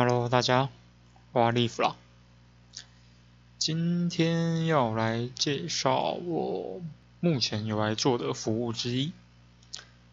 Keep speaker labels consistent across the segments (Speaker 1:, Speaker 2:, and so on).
Speaker 1: Hello，大家，我是 Leaf 啦。今天要来介绍我目前有来做的服务之一，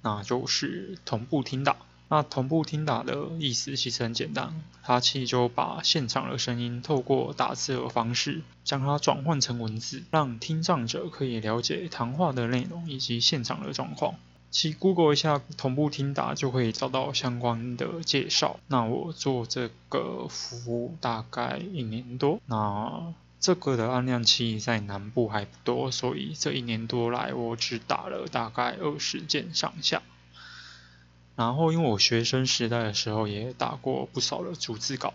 Speaker 1: 那就是同步听打。那同步听打的意思其实很简单，它其实就把现场的声音透过打字的方式，将它转换成文字，让听障者可以了解谈话的内容以及现场的状况。其 Google 一下同步听打就会找到相关的介绍。那我做这个服务大概一年多，那这个的案量期在南部还不多，所以这一年多来我只打了大概二十件上下。然后因为我学生时代的时候也打过不少的逐字稿，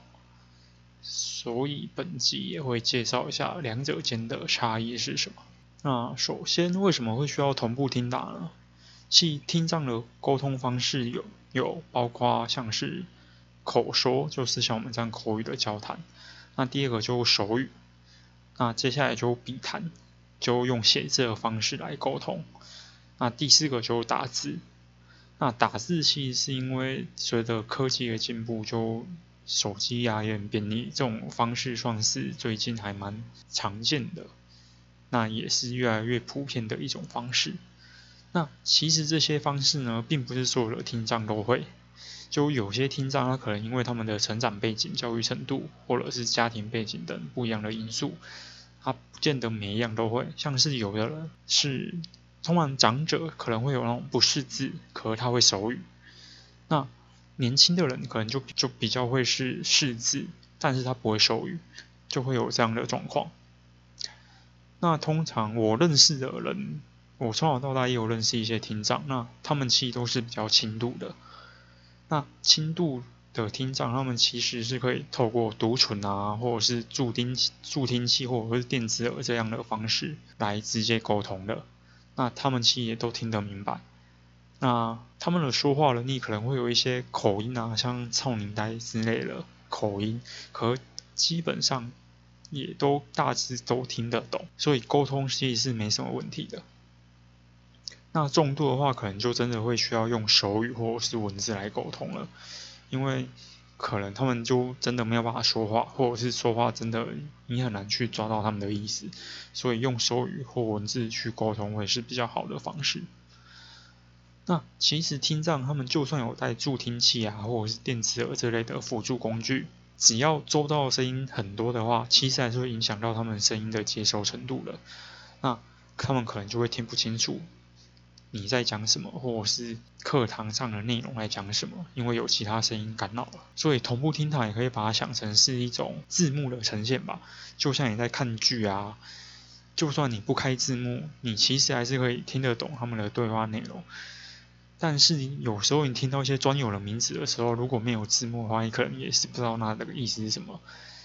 Speaker 1: 所以本集也会介绍一下两者间的差异是什么。那首先为什么会需要同步听打呢？其听障的沟通方式有有包括像是口说，就是像我们这样口语的交谈。那第二个就手语，那接下来就笔谈，就用写字的方式来沟通。那第四个就打字，那打字其实是因为随着科技的进步，就手机啊也很便利，这种方式算是最近还蛮常见的，那也是越来越普遍的一种方式。那其实这些方式呢，并不是所有的听障都会。就有些听障，他可能因为他们的成长背景、教育程度，或者是家庭背景等不一样的因素，他不见得每一样都会。像是有的人是，通常长者可能会有那种不识字，可是他会手语。那年轻的人可能就就比较会是识字，但是他不会手语，就会有这样的状况。那通常我认识的人。我从小到大也有认识一些听障，那他们其实都是比较轻度的。那轻度的听障，他们其实是可以透过读唇啊，或者是助听助听器，或者是电子耳这样的方式来直接沟通的。那他们其实也都听得明白。那他们的说话能力可能会有一些口音啊，像臭奶呆之类的口音，可基本上也都大致都听得懂，所以沟通其实是没什么问题的。那重度的话，可能就真的会需要用手语或者是文字来沟通了，因为可能他们就真的没有办法说话，或者是说话真的你很难去抓到他们的意思，所以用手语或文字去沟通会是比较好的方式。那其实听障他们就算有带助听器啊，或者是电子耳这类的辅助工具，只要周遭的声音很多的话，其实还是会影响到他们声音的接收程度的。那他们可能就会听不清楚。你在讲什么，或是课堂上的内容来讲什么？因为有其他声音干扰了，所以同步听打也可以把它想成是一种字幕的呈现吧。就像你在看剧啊，就算你不开字幕，你其实还是可以听得懂他们的对话内容。但是有时候你听到一些专有的名词的时候，如果没有字幕的话，你可能也是不知道那个意思是什么。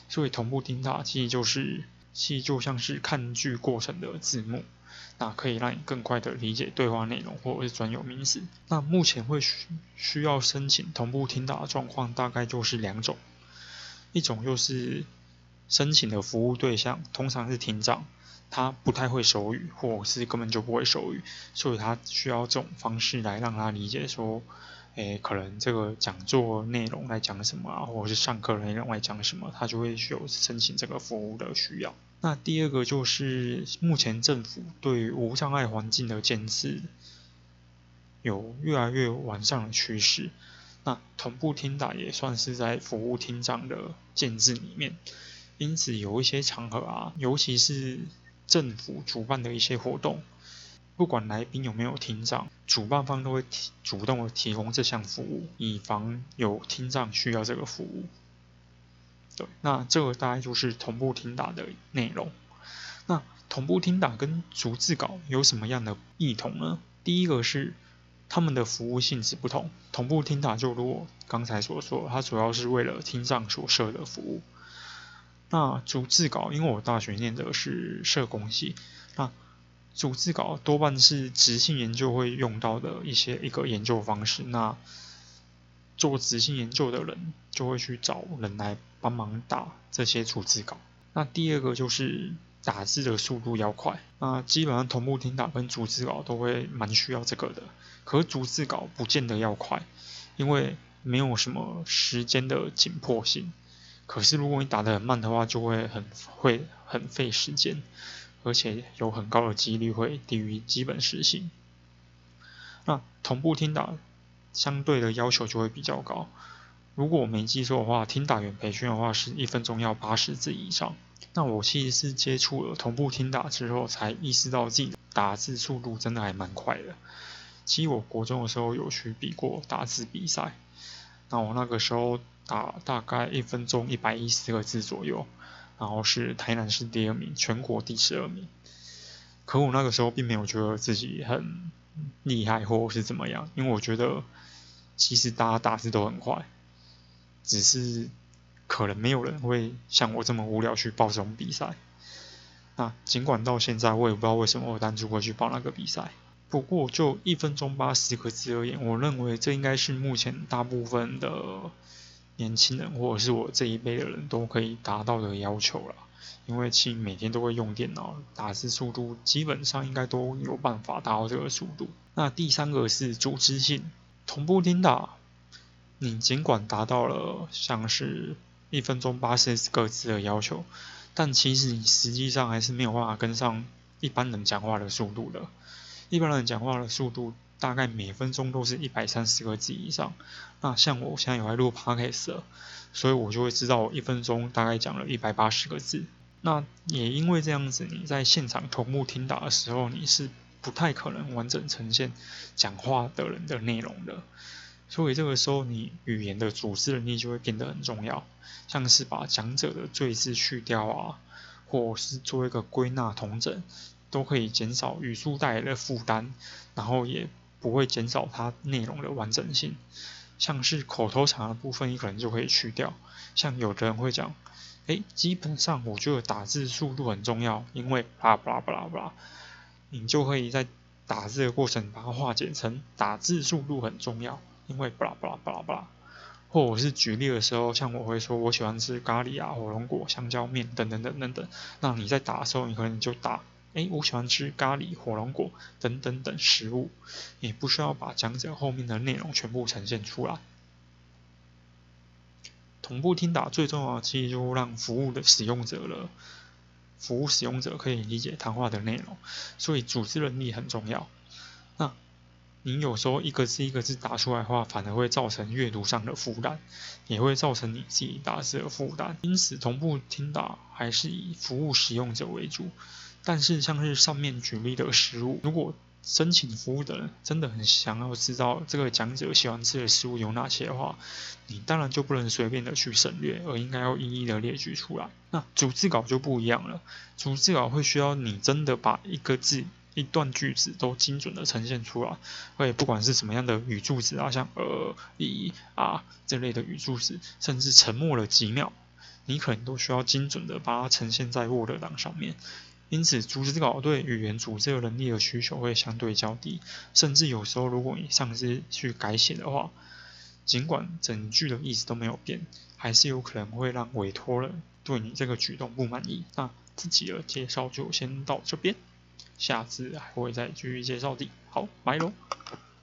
Speaker 1: 所以同步听打其实就是，其实就像是看剧过程的字幕。那可以让你更快的理解对话内容或者是专有名词。那目前会需需要申请同步听到的状况大概就是两种，一种就是申请的服务对象通常是听障，他不太会手语，或者是根本就不会手语，所以他需要这种方式来让他理解说，诶，可能这个讲座内容来讲什么啊，或者是上课内容来讲什么，他就会需要申请这个服务的需要。那第二个就是目前政府对无障碍环境的建设有越来越完善的趋势，那同步听打也算是在服务听障的建制里面，因此有一些场合啊，尤其是政府主办的一些活动，不管来宾有没有听障，主办方都会提主动的提供这项服务，以防有听障需要这个服务。对，那这个大概就是同步听打的内容。那同步听打跟逐字稿有什么样的异同呢？第一个是他们的服务性质不同。同步听打就如我刚才所说，它主要是为了听障所设的服务。那逐字稿，因为我大学念的是社工系，那逐字稿多半是质性研究会用到的一些一个研究方式。那做质性研究的人就会去找人来帮忙打这些逐字稿。那第二个就是打字的速度要快。那基本上同步听打跟逐字稿都会蛮需要这个的。可是逐字稿不见得要快，因为没有什么时间的紧迫性。可是如果你打得很慢的话，就会很会很费时间，而且有很高的几率会低于基本时性。那同步听打相对的要求就会比较高。如果我没记错的话，听打员培训的话是一分钟要八十字以上。那我其实是接触了同步听打之后，才意识到自己打字速度真的还蛮快的。其实我国中的时候有去比过打字比赛，那我那个时候打大概一分钟一百一十个字左右，然后是台南市第二名，全国第十二名。可我那个时候并没有觉得自己很厉害或是怎么样，因为我觉得其实大家打字都很快。只是可能没有人会像我这么无聊去报这种比赛。那尽管到现在我也不知道为什么我当初会去报那个比赛。不过就一分钟八十个字而言，我认为这应该是目前大部分的年轻人或者是我这一辈的人都可以达到的要求了。因为其每天都会用电脑，打字速度基本上应该都有办法达到这个速度。那第三个是组织性，同步听打。你尽管达到了像是一分钟八十个字的要求，但其实你实际上还是没有办法跟上一般人讲话的速度的。一般人讲话的速度大概每分钟都是一百三十个字以上。那像我现在有在录 podcast，所以我就会知道我一分钟大概讲了一百八十个字。那也因为这样子，你在现场同步听打的时候，你是不太可能完整呈现讲话的人的内容的。所以这个时候，你语言的组织能力就会变得很重要，像是把讲者的赘字去掉啊，或是做一个归纳统整，都可以减少语速带来的负担，然后也不会减少它内容的完整性。像是口头禅的部分，你可能就可以去掉。像有的人会讲，诶，基本上我觉得打字速度很重要，因为巴拉巴拉巴拉巴拉，你就可以在打字的过程把它化简成打字速度很重要。因为巴拉巴拉巴拉巴拉，或者是举例的时候，像我会说我喜欢吃咖喱啊、火龙果、香蕉面等等等等等。那你在打的时候，你可能就打，哎，我喜欢吃咖喱、火龙果等等等食物，你不需要把讲者后面的内容全部呈现出来。同步听打最重要的其实就让服务的使用者了，服务使用者可以理解谈话的内容，所以组织能力很重要。那。你有时候一个字一个字打出来的话，反而会造成阅读上的负担，也会造成你自己打字的负担。因此，同步听打还是以服务使用者为主。但是，像是上面举例的食物，如果申请服务的人真的很想要知道这个讲者喜欢吃的食物有哪些的话，你当然就不能随便的去省略，而应该要一一的列举出来。那逐字稿就不一样了，逐字稿会需要你真的把一个字。一段句子都精准的呈现出来，会不管是什么样的语助词啊，像呃、咦、啊这类的语助词，甚至沉默了几秒，你可能都需要精准的把它呈现在 Word 档上面。因此，逐字稿对语言组织的能力的需求会相对较低，甚至有时候如果你上次去改写的话，尽管整句的意思都没有变，还是有可能会让委托人对你这个举动不满意。那自己的介绍就先到这边。下次还会再继续介绍的，好，拜喽。